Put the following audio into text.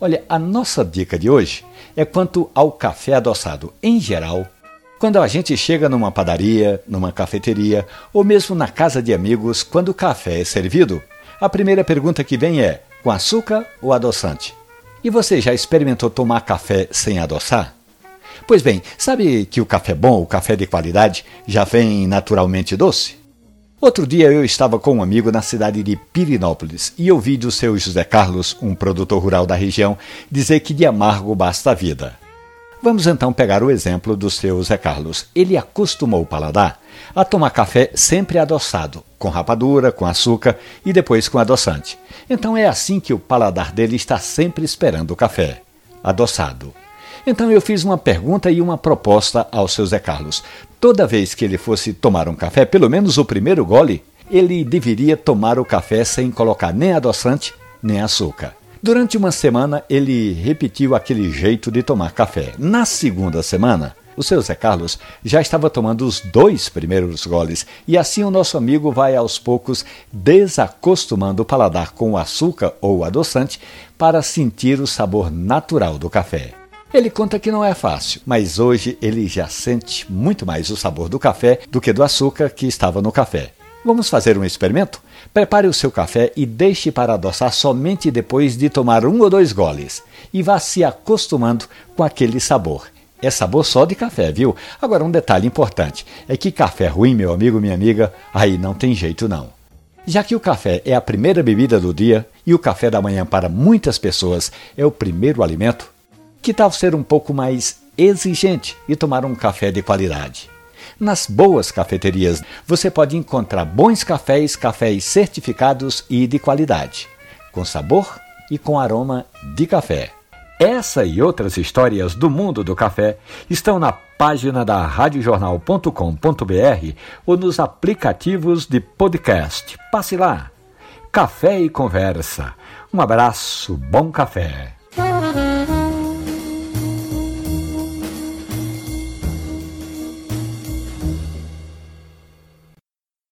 Olha, a nossa dica de hoje é quanto ao café adoçado em geral. Quando a gente chega numa padaria, numa cafeteria ou mesmo na casa de amigos, quando o café é servido, a primeira pergunta que vem é: com açúcar ou adoçante? E você já experimentou tomar café sem adoçar? Pois bem, sabe que o café bom, o café de qualidade, já vem naturalmente doce? Outro dia eu estava com um amigo na cidade de Pirinópolis e ouvi do seu José Carlos, um produtor rural da região, dizer que de amargo basta a vida. Vamos então pegar o exemplo do seu Zé Carlos. Ele acostumou o paladar a tomar café sempre adoçado, com rapadura, com açúcar e depois com adoçante. Então é assim que o paladar dele está sempre esperando o café, adoçado. Então eu fiz uma pergunta e uma proposta ao seu Zé Carlos. Toda vez que ele fosse tomar um café, pelo menos o primeiro gole, ele deveria tomar o café sem colocar nem adoçante nem açúcar. Durante uma semana, ele repetiu aquele jeito de tomar café. Na segunda semana, o seu Zé Carlos já estava tomando os dois primeiros goles, e assim o nosso amigo vai aos poucos desacostumando o paladar com o açúcar ou adoçante para sentir o sabor natural do café. Ele conta que não é fácil, mas hoje ele já sente muito mais o sabor do café do que do açúcar que estava no café. Vamos fazer um experimento? Prepare o seu café e deixe para adoçar somente depois de tomar um ou dois goles. E vá se acostumando com aquele sabor. É sabor só de café, viu? Agora, um detalhe importante é que café ruim, meu amigo, minha amiga, aí não tem jeito não. Já que o café é a primeira bebida do dia e o café da manhã para muitas pessoas é o primeiro alimento, que tal ser um pouco mais exigente e tomar um café de qualidade? Nas boas cafeterias você pode encontrar bons cafés, cafés certificados e de qualidade, com sabor e com aroma de café. Essa e outras histórias do mundo do café estão na página da radiojornal.com.br ou nos aplicativos de podcast. Passe lá. Café e conversa. Um abraço, bom café.